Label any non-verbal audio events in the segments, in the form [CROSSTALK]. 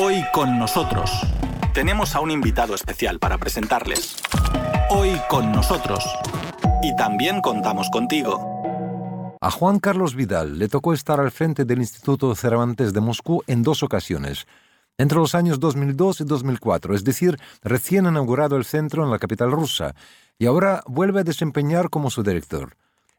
Hoy con nosotros tenemos a un invitado especial para presentarles. Hoy con nosotros. Y también contamos contigo. A Juan Carlos Vidal le tocó estar al frente del Instituto Cervantes de Moscú en dos ocasiones, entre los años 2002 y 2004, es decir, recién inaugurado el centro en la capital rusa, y ahora vuelve a desempeñar como su director.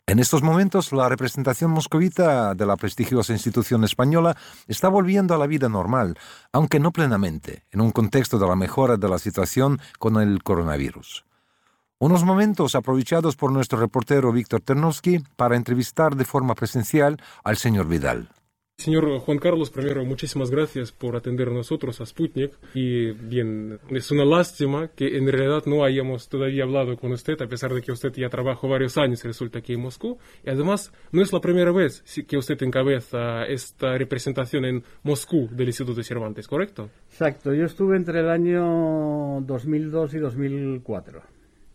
En estos momentos, la representación moscovita de la prestigiosa institución española está volviendo a la vida normal, aunque no plenamente, en un contexto de la mejora de la situación con el coronavirus. Unos momentos aprovechados por nuestro reportero Víctor Ternovsky para entrevistar de forma presencial al señor Vidal. Señor Juan Carlos, primero, muchísimas gracias por atender a nosotros, a Sputnik. Y bien, es una lástima que en realidad no hayamos todavía hablado con usted, a pesar de que usted ya trabajó varios años, resulta aquí en Moscú. Y además, no es la primera vez que usted encabeza esta representación en Moscú del Instituto Cervantes, ¿correcto? Exacto, yo estuve entre el año 2002 y 2004,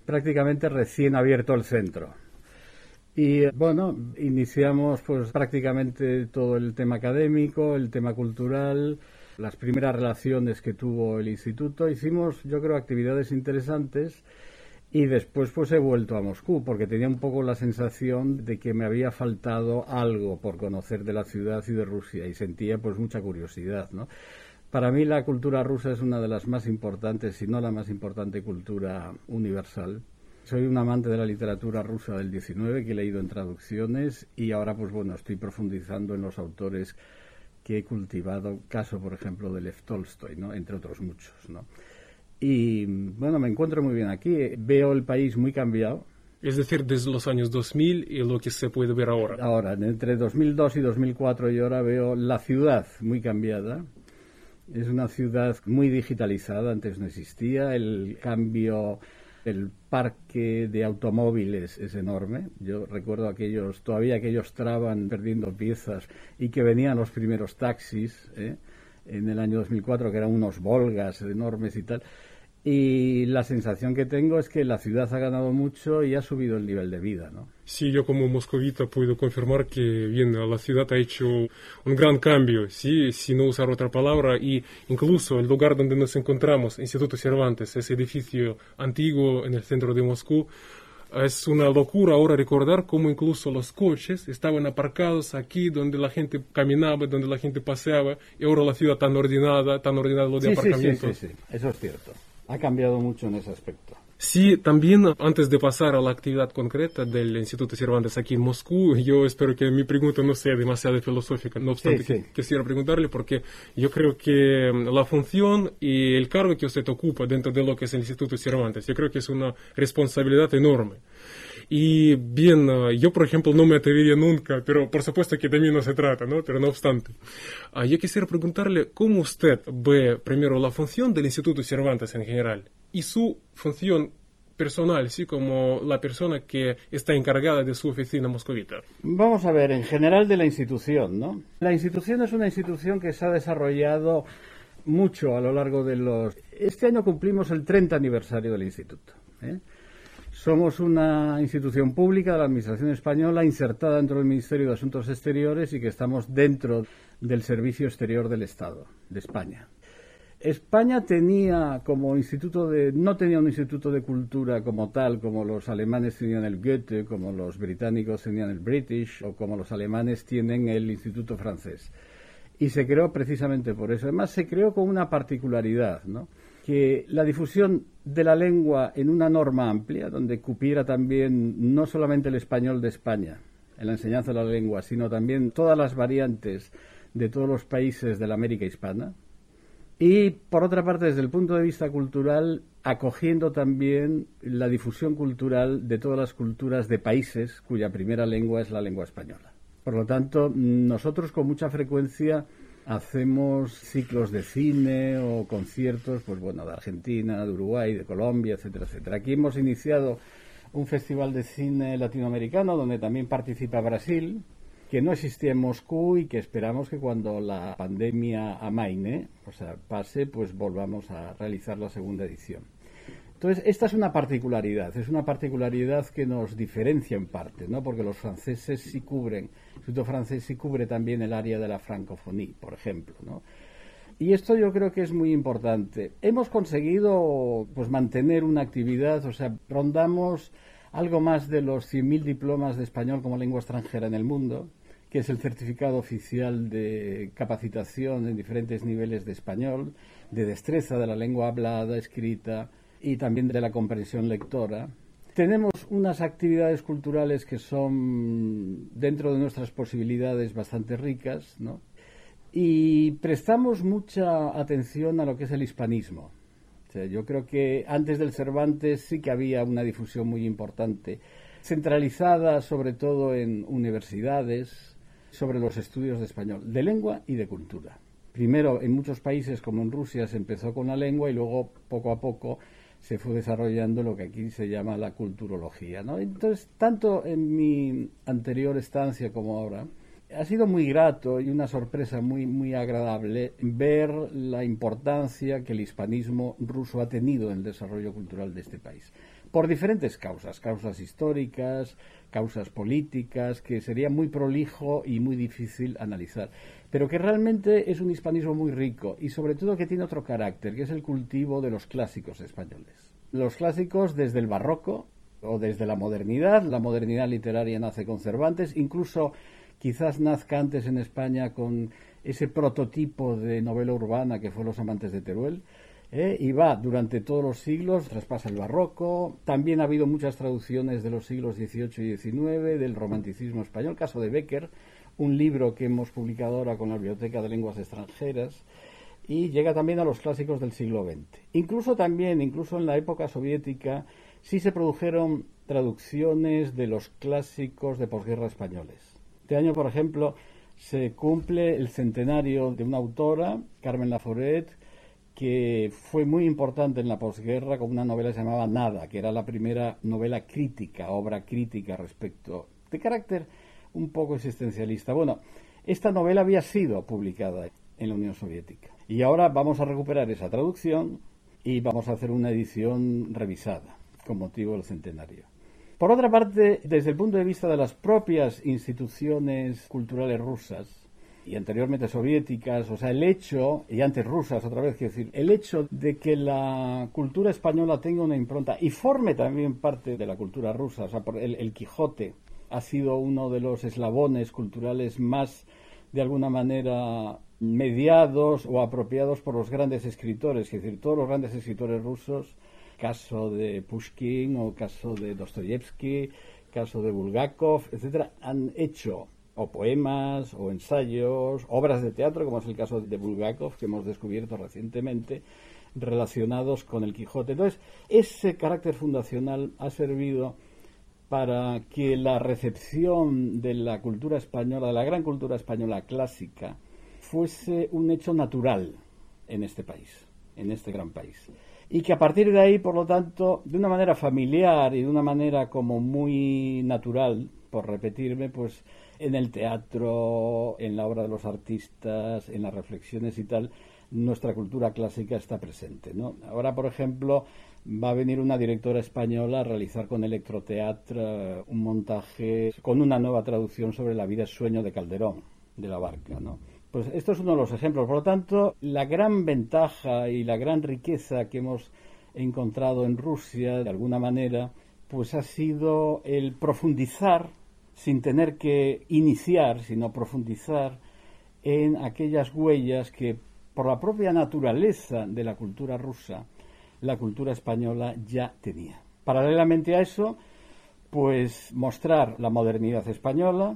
prácticamente recién abierto el centro. Y bueno, iniciamos pues prácticamente todo el tema académico, el tema cultural, las primeras relaciones que tuvo el instituto. Hicimos, yo creo, actividades interesantes y después pues he vuelto a Moscú porque tenía un poco la sensación de que me había faltado algo por conocer de la ciudad y de Rusia y sentía pues mucha curiosidad, ¿no? Para mí la cultura rusa es una de las más importantes, si no la más importante cultura universal soy un amante de la literatura rusa del 19 que he leído en traducciones y ahora pues bueno, estoy profundizando en los autores que he cultivado, caso por ejemplo de Lev Tolstoy, ¿no? entre otros muchos. ¿no? Y bueno, me encuentro muy bien aquí, veo el país muy cambiado. Es decir, desde los años 2000 y lo que se puede ver ahora. Ahora, entre 2002 y 2004 y ahora veo la ciudad muy cambiada. Es una ciudad muy digitalizada, antes no existía. El cambio el parque de automóviles es enorme. Yo recuerdo aquellos, todavía aquellos traban perdiendo piezas y que venían los primeros taxis ¿eh? en el año 2004, que eran unos Volgas enormes y tal. Y la sensación que tengo es que la ciudad ha ganado mucho y ha subido el nivel de vida, ¿no? Sí, yo como moscovita puedo confirmar que bien, la ciudad ha hecho un gran cambio, sí, si no usar otra palabra, y incluso el lugar donde nos encontramos, Instituto Cervantes, ese edificio antiguo en el centro de Moscú, es una locura ahora recordar cómo incluso los coches estaban aparcados aquí donde la gente caminaba, donde la gente paseaba, y ahora la ciudad tan ordenada, tan ordenada lo de aparcamientos. Sí, sí, sí, eso es cierto ha cambiado mucho en ese aspecto. Sí, también antes de pasar a la actividad concreta del Instituto Cervantes aquí en Moscú, yo espero que mi pregunta no sea demasiado filosófica, no obstante quisiera preguntarle porque yo creo que mm, la función y el cargo que usted ocupa dentro de lo que es el Instituto Cervantes, yo creo que es una responsabilidad enorme. Y bien, ah, yo por ejemplo no me atrevería nunca, pero por supuesto que de mí no se trata, ¿no? Pero no obstante, ah, yo quisiera preguntarle cómo usted ve primero la función del Instituto Cervantes en general y su función personal, sí, como la persona que está encargada de su oficina moscovita? Vamos a ver, en general de la institución, ¿no? La institución es una institución que se ha desarrollado mucho a lo largo de los... Este año cumplimos el 30 aniversario del instituto. ¿eh? Somos una institución pública de la Administración española insertada dentro del Ministerio de Asuntos Exteriores y que estamos dentro del Servicio Exterior del Estado de España. España tenía como instituto de no tenía un instituto de cultura como tal como los alemanes tenían el Goethe, como los británicos tenían el British o como los alemanes tienen el Instituto francés. Y se creó precisamente por eso. Además se creó con una particularidad, que la difusión de la lengua en una norma amplia, donde cupiera también no solamente el español de España en la enseñanza de la lengua, sino también todas las variantes de todos los países de la América hispana. Y, por otra parte, desde el punto de vista cultural, acogiendo también la difusión cultural de todas las culturas de países cuya primera lengua es la lengua española. Por lo tanto, nosotros con mucha frecuencia hacemos ciclos de cine o conciertos, pues bueno, de Argentina, de Uruguay, de Colombia, etcétera, etcétera. Aquí hemos iniciado un festival de cine latinoamericano donde también participa Brasil, que no existía en Moscú y que esperamos que cuando la pandemia amaine, o sea, pase, pues volvamos a realizar la segunda edición. Entonces, esta es una particularidad, es una particularidad que nos diferencia en parte, ¿no? Porque los franceses sí cubren, el Instituto francés sí cubre también el área de la francofonía, por ejemplo, ¿no? Y esto yo creo que es muy importante. Hemos conseguido pues mantener una actividad, o sea, rondamos algo más de los 100.000 diplomas de español como lengua extranjera en el mundo, que es el certificado oficial de capacitación en diferentes niveles de español, de destreza de la lengua hablada, escrita y también de la comprensión lectora. Tenemos unas actividades culturales que son dentro de nuestras posibilidades bastante ricas, ¿no? Y prestamos mucha atención a lo que es el hispanismo. Yo creo que antes del Cervantes sí que había una difusión muy importante, centralizada sobre todo en universidades, sobre los estudios de español, de lengua y de cultura. Primero, en muchos países como en Rusia se empezó con la lengua y luego poco a poco se fue desarrollando lo que aquí se llama la culturología. ¿no? Entonces, tanto en mi anterior estancia como ahora, ha sido muy grato y una sorpresa muy, muy agradable ver la importancia que el hispanismo ruso ha tenido en el desarrollo cultural de este país. Por diferentes causas, causas históricas, causas políticas, que sería muy prolijo y muy difícil analizar, pero que realmente es un hispanismo muy rico y sobre todo que tiene otro carácter, que es el cultivo de los clásicos españoles. Los clásicos desde el barroco o desde la modernidad, la modernidad literaria nace con Cervantes, incluso quizás nazca antes en España con ese prototipo de novela urbana que fue Los amantes de Teruel. ¿eh? y va durante todos los siglos, traspasa el barroco. También ha habido muchas traducciones de los siglos XVIII y XIX, del romanticismo español, caso de Becker, un libro que hemos publicado ahora con la Biblioteca de Lenguas Extranjeras. Y llega también a los clásicos del siglo XX. Incluso también, incluso en la época soviética, sí se produjeron traducciones de los clásicos de posguerra españoles. Este año, por ejemplo, se cumple el centenario de una autora, Carmen Laforet, que fue muy importante en la posguerra con una novela llamaba Nada, que era la primera novela crítica, obra crítica respecto de carácter un poco existencialista. Bueno, esta novela había sido publicada en la Unión Soviética y ahora vamos a recuperar esa traducción y vamos a hacer una edición revisada con motivo del centenario. Por otra parte, desde el punto de vista de las propias instituciones culturales rusas, y anteriormente soviéticas, o sea, el hecho, y antes rusas otra vez, quiero decir, el hecho de que la cultura española tenga una impronta y forme también parte de la cultura rusa, o sea, el, el Quijote ha sido uno de los eslabones culturales más, de alguna manera, mediados o apropiados por los grandes escritores, es decir, todos los grandes escritores rusos caso de Pushkin o caso de Dostoyevsky, caso de Bulgakov, etcétera, han hecho o poemas o ensayos, obras de teatro, como es el caso de Bulgakov, que hemos descubierto recientemente, relacionados con el Quijote. Entonces, ese carácter fundacional ha servido para que la recepción de la cultura española, de la gran cultura española clásica, fuese un hecho natural en este país, en este gran país y que a partir de ahí, por lo tanto, de una manera familiar y de una manera como muy natural, por repetirme, pues en el teatro, en la obra de los artistas, en las reflexiones y tal, nuestra cultura clásica está presente. Ahora, por ejemplo, va a venir una directora española a realizar con Electroteatro eh, un montaje con una nueva traducción sobre la vida sueño de Calderón, de la barca. Pues esto es uno de los ejemplos. Por lo tanto, la gran ventaja y la gran riqueza que hemos encontrado en Rusia, de alguna manera, pues ha sido el profundizar, sin tener que iniciar, sino profundizar en aquellas huellas que, por la propia naturaleza de la cultura rusa, la cultura española ya tenía. Paralelamente a eso, pues mostrar la modernidad española,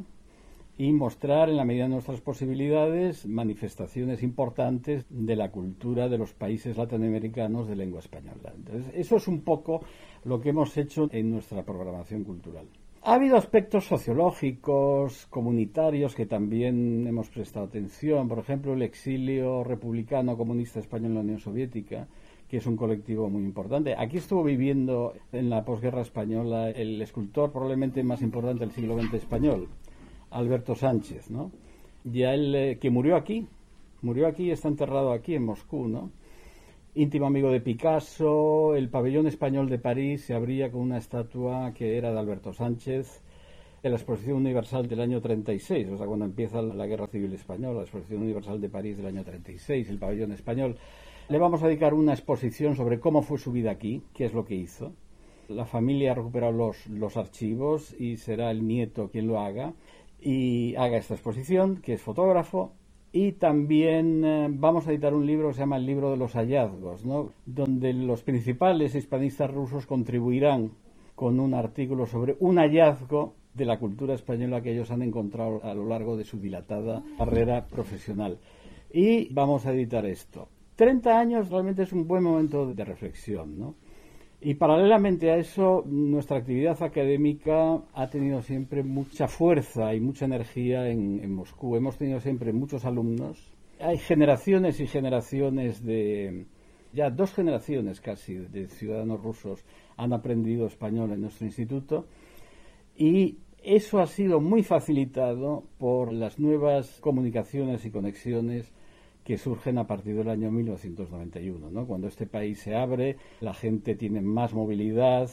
y mostrar en la medida de nuestras posibilidades manifestaciones importantes de la cultura de los países latinoamericanos de lengua española. Entonces, eso es un poco lo que hemos hecho en nuestra programación cultural. Ha habido aspectos sociológicos, comunitarios que también hemos prestado atención, por ejemplo, el exilio republicano comunista español en la Unión Soviética, que es un colectivo muy importante. Aquí estuvo viviendo en la posguerra española el escultor probablemente más importante del siglo XX español, Alberto Sánchez, ¿no? Ya él, eh, que murió aquí, murió aquí, está enterrado aquí en Moscú, ¿no? Íntimo amigo de Picasso, el pabellón español de París se abría con una estatua que era de Alberto Sánchez. en la Exposición Universal del año 36, o sea, cuando empieza la Guerra Civil Española, la Exposición Universal de París del año 36, el pabellón español. Le vamos a dedicar una exposición sobre cómo fue su vida aquí, qué es lo que hizo. La familia ha recuperado los, los archivos y será el nieto quien lo haga y haga esta exposición, que es fotógrafo, y también eh, vamos a editar un libro que se llama El libro de los hallazgos, ¿no? donde los principales hispanistas rusos contribuirán con un artículo sobre un hallazgo de la cultura española que ellos han encontrado a lo largo de su dilatada carrera profesional. Y vamos a editar esto. 30 años realmente es un buen momento de reflexión, ¿no? Y paralelamente a eso, nuestra actividad académica ha tenido siempre mucha fuerza y mucha energía en, Moscú. Hemos tenido siempre muchos alumnos. Hay generaciones y generaciones de, ya dos generaciones casi de ciudadanos rusos han aprendido español en nuestro instituto. Y eso ha sido muy facilitado por las nuevas comunicaciones y conexiones que surgen a partir del año 1991, ¿no? Cuando este país se abre, la gente tiene más movilidad,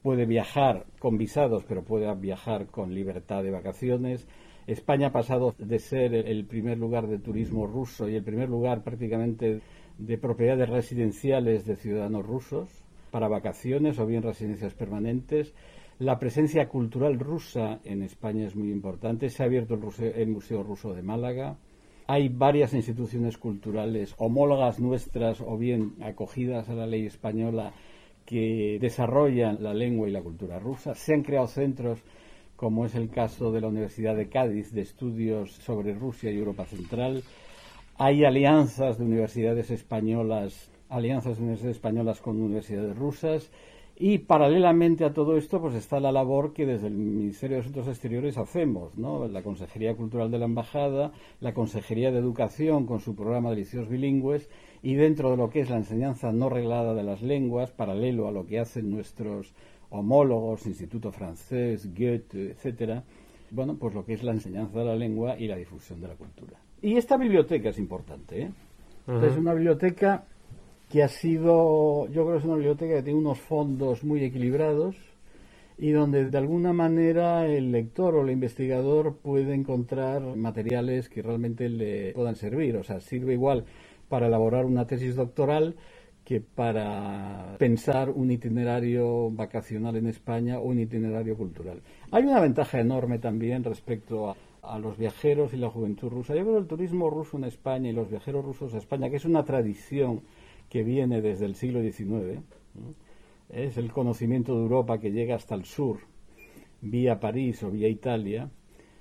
puede viajar con visados, pero puede viajar con libertad de vacaciones. España ha pasado de ser el primer lugar de turismo ruso y el primer lugar prácticamente de propiedades residenciales de ciudadanos rusos para vacaciones o bien residencias permanentes. La presencia cultural rusa en España es muy importante. Se ha abierto el Museo Ruso de Málaga hay varias instituciones culturales homólogas nuestras o bien acogidas a la ley española que desarrollan la lengua y la cultura rusa. Se han creado centros, como es el caso de la Universidad de Cádiz, de estudios sobre Rusia y Europa Central. Hay alianzas de universidades españolas, alianzas de universidades españolas con universidades rusas y paralelamente a todo esto, pues está la labor que desde el Ministerio de Asuntos Exteriores hacemos, ¿no? La Consejería Cultural de la Embajada, la Consejería de Educación con su programa de licceos bilingües y dentro de lo que es la enseñanza no reglada de las lenguas, paralelo a lo que hacen nuestros homólogos, Instituto Francés, Goethe, etcétera, bueno, pues lo que es la enseñanza de la lengua y la difusión de la cultura. Y esta biblioteca es importante, ¿eh? Es una biblioteca que ha sido, yo creo que es una biblioteca que tiene unos fondos muy equilibrados y donde de alguna manera el lector o el investigador puede encontrar materiales que realmente le puedan servir. O sea, sirve igual para elaborar una tesis doctoral que para pensar un itinerario vacacional en España o un itinerario cultural. Hay una ventaja enorme también respecto a, a los viajeros y la juventud rusa. Yo creo el turismo ruso en España y los viajeros rusos a España, que es una tradición que viene desde el siglo XIX, es el conocimiento de Europa que llega hasta el sur, vía París o vía Italia,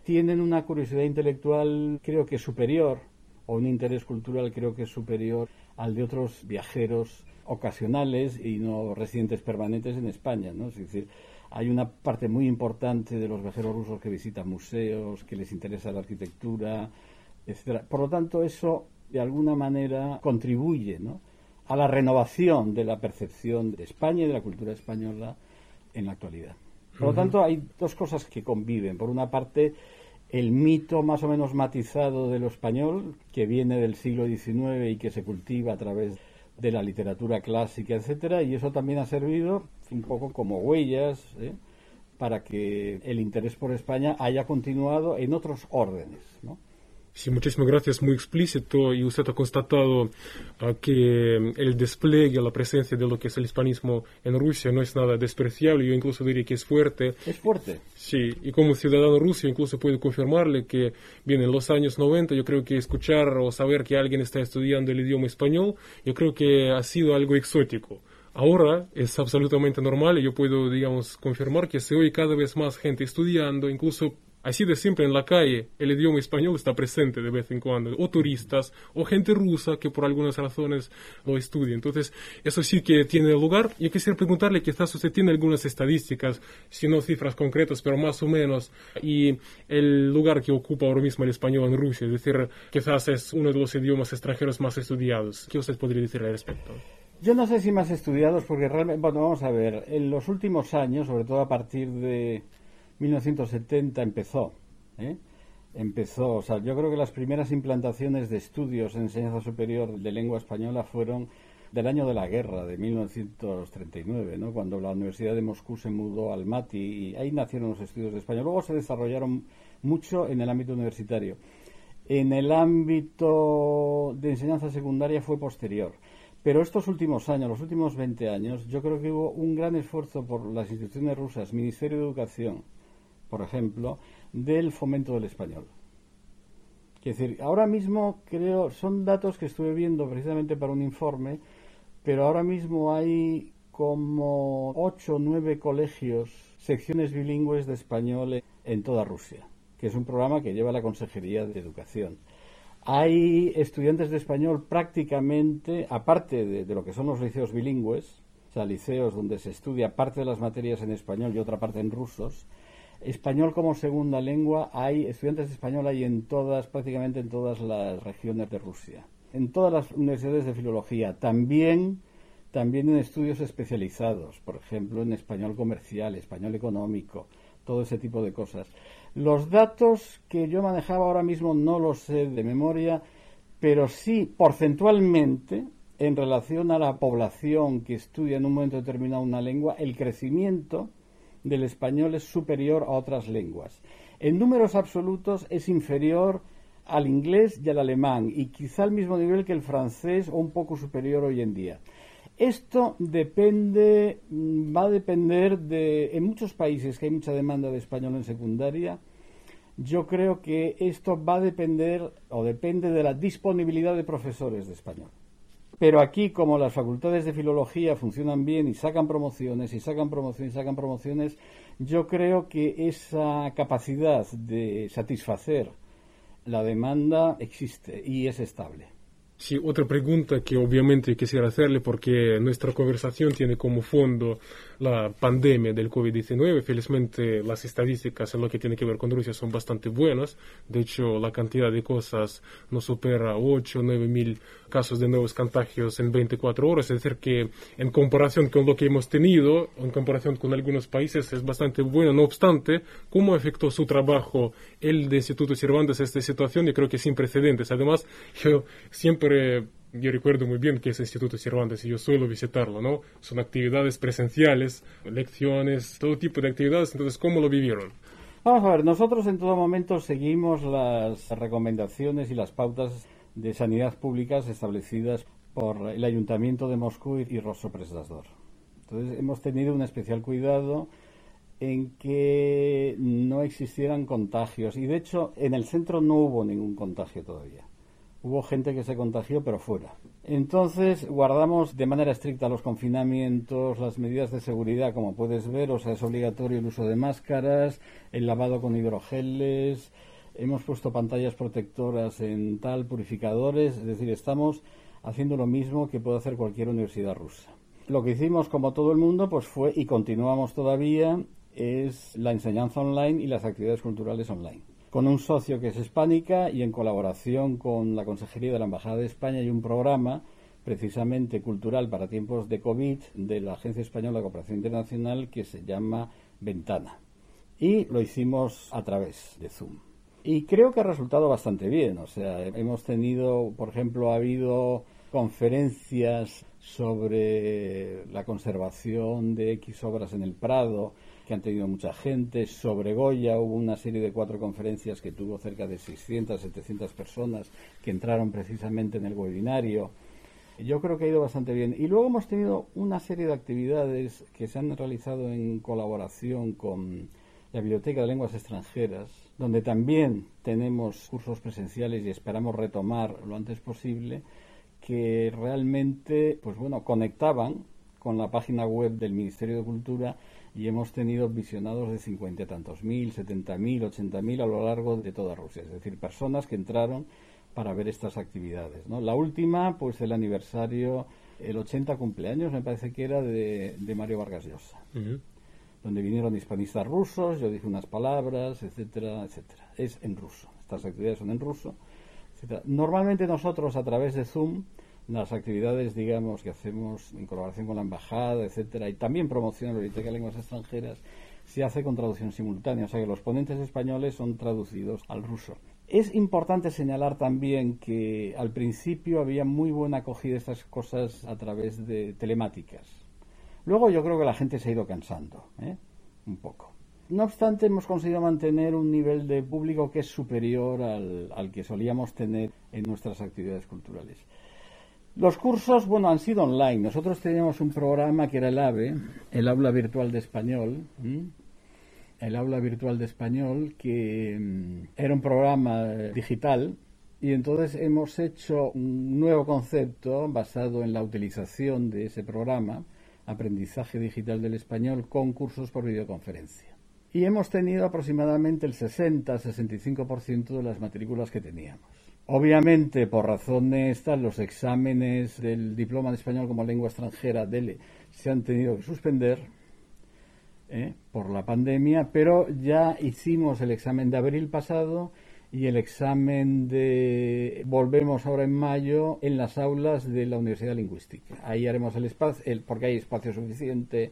tienen una curiosidad intelectual creo que superior, o un interés cultural creo que superior al de otros viajeros ocasionales y no residentes permanentes en España, ¿no? Es decir, hay una parte muy importante de los viajeros rusos que visitan museos, que les interesa la arquitectura, etcétera. Por lo tanto, eso de alguna manera contribuye, ¿no? A la renovación de la percepción de España y de la cultura española en la actualidad. Por lo tanto, hay dos cosas que conviven. Por una parte, el mito más o menos matizado de lo español, que viene del siglo XIX y que se cultiva a través de la literatura clásica, etcétera, y eso también ha servido un poco como huellas ¿eh? para que el interés por España haya continuado en otros órdenes, ¿no? Sí, muchísimas gracias, muy explícito. Y usted ha constatado uh, que el despliegue, la presencia de lo que es el hispanismo en Rusia no es nada despreciable. Yo incluso diría que es fuerte. Es fuerte. Sí, y como ciudadano ruso incluso puedo confirmarle que, bien, en los años 90 yo creo que escuchar o saber que alguien está estudiando el idioma español, yo creo que ha sido algo exótico. Ahora es absolutamente normal y yo puedo, digamos, confirmar que se oye cada vez más gente estudiando, incluso Así de siempre en la calle el idioma español está presente de vez en cuando, o turistas, o gente rusa que por algunas razones lo estudia. Entonces, eso sí que tiene lugar. Yo quisiera preguntarle, quizás usted tiene algunas estadísticas, si no cifras concretas, pero más o menos, y el lugar que ocupa ahora mismo el español en Rusia, es decir, quizás es uno de los idiomas extranjeros más estudiados. ¿Qué usted podría decir al respecto? Yo no sé si más estudiados, porque realmente, bueno, vamos a ver, en los últimos años, sobre todo a partir de 1970 empezó. ¿eh? Empezó, o sea, yo creo que las primeras implantaciones de estudios en enseñanza superior de lengua española fueron del año de la guerra, de 1939, ¿no? cuando la Universidad de Moscú se mudó al MATI y ahí nacieron los estudios de español. Luego se desarrollaron mucho en el ámbito universitario. En el ámbito de enseñanza secundaria fue posterior. Pero estos últimos años, los últimos 20 años, yo creo que hubo un gran esfuerzo por las instituciones rusas, Ministerio de Educación, por ejemplo, del fomento del español. Es decir, ahora mismo creo, son datos que estuve viendo precisamente para un informe, pero ahora mismo hay como 8 o 9 colegios, secciones bilingües de español en toda Rusia, que es un programa que lleva la Consejería de Educación. Hay estudiantes de español prácticamente, aparte de, lo que son los liceos bilingües, o sea, liceos donde se estudia parte de las materias en español y otra parte en rusos, español como segunda lengua, hay estudiantes de español hay en todas, prácticamente en todas las regiones de Rusia, en todas las universidades de filología, también, también en estudios especializados, por ejemplo, en español comercial, español económico, todo ese tipo de cosas. Los datos que yo manejaba ahora mismo no los sé de memoria, pero sí porcentualmente en relación a la población que estudia en un momento determinado una lengua, el crecimiento del español es superior a otras lenguas. En números absolutos es inferior al inglés y al alemán, y quizá al mismo nivel que el francés o un poco superior hoy en día. Esto depende, mm, va a depender de, en muchos países que hay mucha demanda de español en secundaria, yo creo que esto va a depender o depende de la disponibilidad de profesores de español. Pero aquí, como las facultades de filología funcionan bien y sacan promociones y sacan promociones y sacan promociones, yo creo que esa capacidad de satisfacer la demanda existe y es estable. Sí, otra pregunta que obviamente quisiera hacerle porque nuestra conversación tiene como fondo la pandemia del COVID-19. Felizmente las estadísticas en lo que tiene que ver con Rusia son bastante buenas. De hecho, la cantidad de cosas no supera 8 o 9 mil casos de nuevos contagios en 24 horas. Es decir, que en comparación con lo que hemos tenido, en comparación con algunos países, es bastante bueno. No obstante, ¿cómo afectó su trabajo el de Instituto Cervantes esta situación? Yo creo que sin precedentes. Además, yo siempre yo recuerdo muy bien que es Instituto Cervantes y yo suelo visitarlo, ¿no? Son actividades presenciales, lecciones, todo tipo de actividades. Entonces, ¿cómo lo vivieron? Vamos a ver, nosotros en todo momento seguimos las recomendaciones y las pautas de sanidad públicas establecidas por el Ayuntamiento de Moscú y Rosso Presdasdor. Entonces, hemos tenido un especial cuidado en que no existieran contagios y de hecho en el centro no hubo ningún contagio todavía. Hubo gente que se contagió, pero fuera. Entonces, guardamos de manera estricta los confinamientos, las medidas de seguridad, como puedes ver, o sea, es obligatorio el uso de máscaras, el lavado con hidrogeles, hemos puesto pantallas protectoras en tal, purificadores, es decir, estamos haciendo lo mismo que puede hacer cualquier universidad rusa. Lo que hicimos, como todo el mundo, pues fue, y continuamos todavía, es la enseñanza online y las actividades culturales online con un socio que es hispánica y en colaboración con la Consejería de la Embajada de España y un programa precisamente cultural para tiempos de COVID de la Agencia Española de Cooperación Internacional que se llama Ventana. Y lo hicimos a través de Zoom. Y creo que ha resultado bastante bien. O sea, hemos tenido, por ejemplo, ha habido conferencias sobre la conservación de X obras en el Prado, que han tenido mucha gente. Sobre Goya hubo una serie de cuatro conferencias que tuvo cerca de 600, 700 personas que entraron precisamente en el webinario. Yo creo que ha ido bastante bien. Y luego hemos tenido una serie de actividades que se han realizado en colaboración con la Biblioteca de Lenguas Extranjeras, donde también tenemos cursos presenciales y esperamos retomar lo antes posible, que realmente, pues bueno, conectaban con la página web del Ministerio de Cultura y hemos tenido visionados de cincuenta y tantos mil, setenta mil, ochenta mil a lo largo de toda Rusia, es decir, personas que entraron para ver estas actividades. ¿no? La última, pues el aniversario, el 80 cumpleaños, me parece que era de, Mario Vargas Llosa, donde vinieron hispanistas rusos, yo dije unas palabras, etcétera, etcétera. Es en ruso, estas actividades son en ruso. Normalmente nosotros a través de Zoom las actividades, digamos, que hacemos en colaboración con la embajada, etcétera, y también promoción de la Biblioteca de Lenguas Extranjeras, se hace con traducción simultánea, o sea que los ponentes españoles son traducidos al ruso. Es importante señalar también que al principio había muy buena acogida de estas cosas a través de telemáticas. Luego yo creo que la gente se ha ido cansando, ¿eh? un poco. No obstante, hemos conseguido mantener un nivel de público que es superior al, al que solíamos tener en nuestras actividades culturales. Los cursos, bueno, han sido online. Nosotros teníamos un programa que era el AVE, el Aula Virtual de Español, el Aula Virtual de Español, que mm, era un programa eh, digital. Y entonces hemos hecho un nuevo concepto basado en la utilización de ese programa, aprendizaje digital del español, con cursos por videoconferencia. Y hemos tenido aproximadamente el 60-65% de las matrículas que teníamos. Obviamente, por razones tal, los exámenes del diploma de español como lengua extranjera DELE se han tenido que suspender ¿eh? por la pandemia, pero ya hicimos el examen de abril pasado y el examen de volvemos ahora en mayo en las aulas de la Universidad Lingüística. Ahí haremos el espacio, el, porque hay espacio suficiente.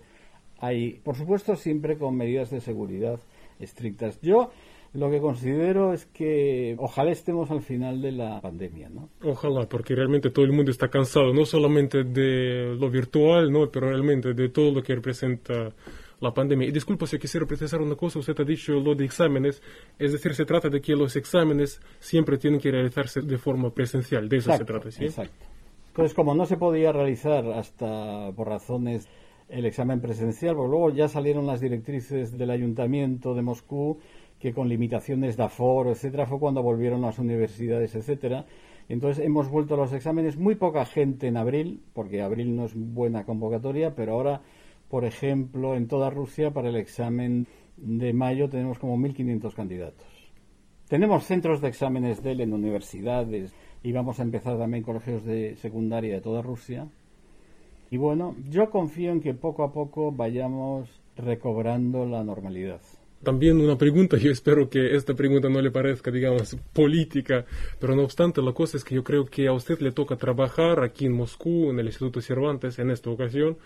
Por supuesto, siempre con medidas de seguridad estrictas. Yo lo que considero es que ojalá estemos al final de la pandemia, ¿no? Ojalá, porque realmente todo el mundo está cansado, no solamente de lo virtual, ¿no? Pero realmente de todo lo que representa la pandemia. Y disculpa si quisiera precisar una cosa, usted ha dicho lo de exámenes, es decir, se trata de que los exámenes siempre tienen que realizarse de forma presencial, de eso se trata, ¿sí? Exacto. Entonces, como no se podía realizar hasta por razones el examen presencial, pues luego ya salieron las directrices del ayuntamiento de Moscú que con limitaciones de aforo, etcétera, fue cuando volvieron las universidades, etcétera. Entonces hemos vuelto a los exámenes, muy poca gente en abril, porque abril no es buena convocatoria, pero ahora, por ejemplo, en toda Rusia para el examen de mayo tenemos como 1.500 candidatos. Tenemos centros de exámenes de él en universidades y vamos a empezar también colegios de secundaria de toda Rusia. Y bueno, yo confío en que poco a poco vayamos recobrando la normalidad. También una pregunta, yo espero que esta pregunta no le parezca, digamos, política, pero no obstante, la cosa es que yo creo que a usted le toca trabajar aquí en Moscú, en el Instituto Cervantes, en esta ocasión,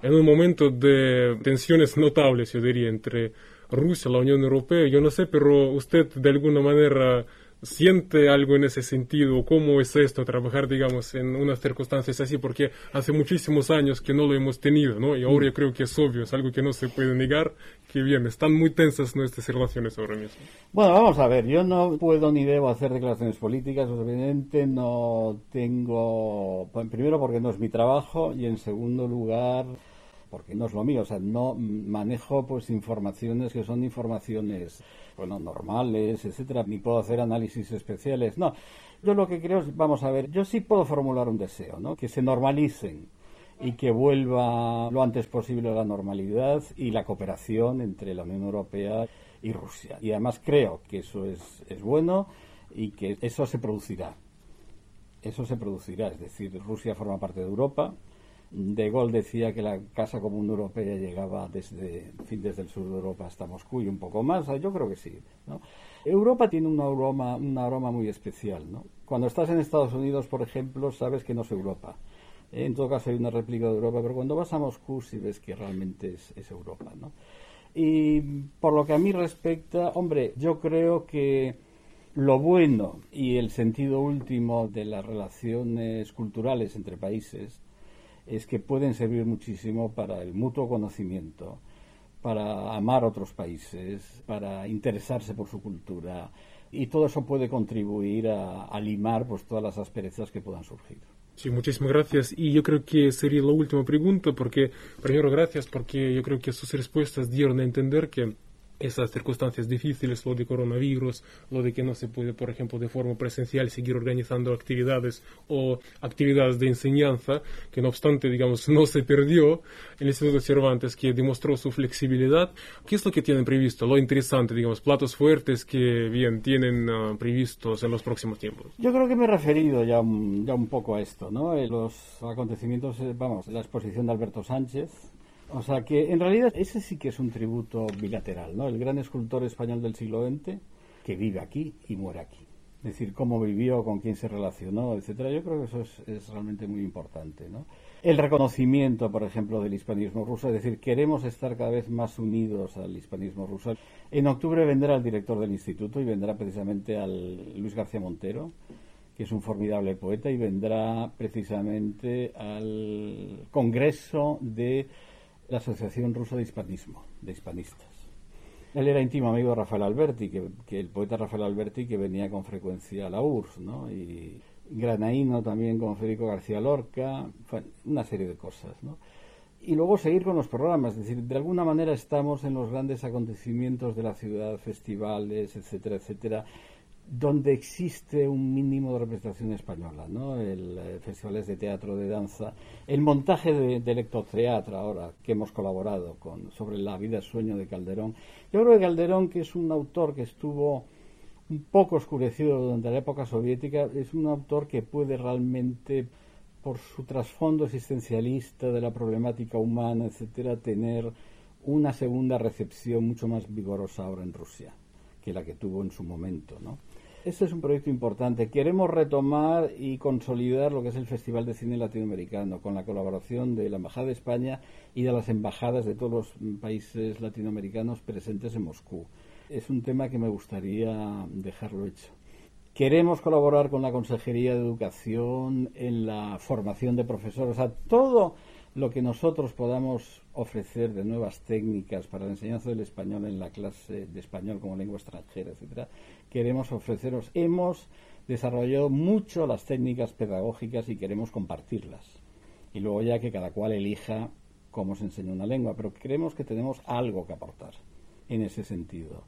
en un momento de tensiones notables, yo diría, entre Rusia, la Unión Europea, yo no sé, pero usted de alguna manera siente algo en ese sentido? ¿Cómo es esto, trabajar, digamos, en unas circunstancias así? Porque hace muchísimos años que no lo hemos tenido, ¿no? Y ahora yo creo que es obvio, es algo que no se puede negar, que bien, están muy tensas nuestras relaciones ahora mismo. Bueno, vamos a ver, yo no puedo ni debo hacer declaraciones políticas, obviamente no tengo, primero porque no es mi trabajo y en segundo lugar porque no es lo mío, o sea, no manejo pues informaciones que son informaciones bueno, normales, etcétera, ni puedo hacer análisis especiales. No, yo lo que creo es, vamos a ver, yo sí puedo formular un deseo, ¿no? Que se normalicen y que vuelva lo antes posible a la normalidad y la cooperación entre la Unión Europea y Rusia. Y además creo que eso es, es bueno y que eso se producirá. Eso se producirá, es decir, Rusia forma parte de Europa, de Gaulle decía que la Casa Común Europea llegaba desde, fin, desde el sur de Europa hasta Moscú y un poco más. Yo creo que sí. Europa tiene un aroma, aroma muy especial. ¿no? Cuando estás en Estados Unidos, por ejemplo, sabes que no es Europa. En todo caso hay una réplica de Europa, pero cuando vas a Moscú sí ves que realmente es, Europa. Y por lo que a mí respecta, hombre, yo creo que lo bueno y el sentido último de las relaciones culturales entre países es que pueden servir muchísimo para el mutuo conocimiento, para amar otros países, para interesarse por su cultura y todo eso puede contribuir a, limar pues todas las asperezas que puedan surgir. Sí, muchísimas gracias. Y yo creo que sería la última pregunta, porque primero gracias, porque yo creo que sus respuestas dieron a entender que esas circunstancias difíciles, lo de coronavirus, lo de que no se puede, por ejemplo, de forma presencial seguir organizando actividades o actividades de enseñanza, que no obstante, digamos, [LAUGHS] no se perdió el Instituto Cervantes, que demostró su flexibilidad. ¿Qué es lo que tienen previsto? Lo interesante, digamos, platos fuertes que, bien, tienen uh, previstos en los próximos tiempos. Yo creo que me he referido ya, ya un poco a esto, ¿no? Eh, los acontecimientos, eh, vamos, la exposición de Alberto Sánchez, o sea que en realidad ese sí que es un tributo bilateral, ¿no? El gran escultor español del siglo XX que vive aquí y muere aquí. es decir, cómo vivió, con quién se relacionó, etcétera. Yo creo que eso es, realmente muy importante, ¿no? El reconocimiento, por ejemplo, del hispanismo ruso, es decir, queremos estar cada vez más unidos al hispanismo ruso. En octubre vendrá el director del instituto y vendrá precisamente al Luis García Montero, que es un formidable poeta, y vendrá precisamente al congreso de la Asociación Rusa de Hispanismo, de hispanistas. Él era íntimo amigo de Rafael Alberti, que, el poeta Rafael Alberti que venía con frecuencia a la URSS, ¿no? Y granaíno también con Federico García Lorca, una serie de cosas, ¿no? Y luego seguir con los programas, es decir, de alguna manera estamos en los grandes acontecimientos de la ciudad, festivales, etcétera, etcétera, donde existe un mínimo de representación española, ¿no? El, eh, festivales de teatro, de danza, el montaje de, de Electroteatro ahora, que hemos colaborado con, sobre la vida sueño de Calderón. Yo creo que Calderón, que es un autor que estuvo un poco oscurecido durante la época soviética, es un autor que puede realmente, por su trasfondo existencialista de la problemática humana, etcétera, tener una segunda recepción mucho más vigorosa ahora en Rusia que la que tuvo en su momento, ¿no? Este es un proyecto importante. Queremos retomar y consolidar lo que es el Festival de Cine Latinoamericano, con la colaboración de la Embajada de España y de las embajadas de todos los países latinoamericanos presentes en Moscú. Es un tema que me gustaría dejarlo hecho. Queremos colaborar con la Consejería de Educación en la formación de profesores, a todo lo que nosotros podamos ofrecer de nuevas técnicas para la enseñanza del español en la clase de español como lengua extranjera, etcétera, queremos ofreceros. Hemos desarrollado mucho las técnicas pedagógicas y queremos compartirlas. Y luego ya que cada cual elija cómo se enseña una lengua, pero creemos que tenemos algo que aportar en ese sentido.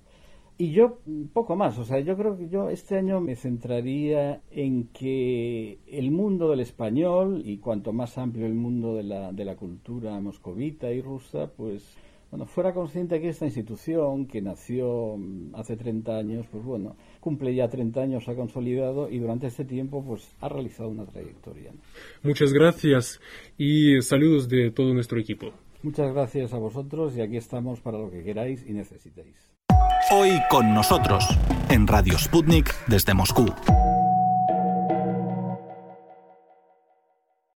Y yo, poco más, o sea, yo creo que yo este año me centraría en que el mundo del español, y cuanto más amplio el mundo de la, de la cultura moscovita y rusa, pues, bueno, fuera consciente que esta institución, que nació hace 30 años, pues bueno, cumple ya 30 años, ha consolidado y durante este tiempo, pues, ha realizado una trayectoria. Muchas gracias y saludos de todo nuestro equipo. Muchas gracias a vosotros y aquí estamos para lo que queráis y necesitéis. Hoy con nosotros, en Radio Sputnik desde Moscú.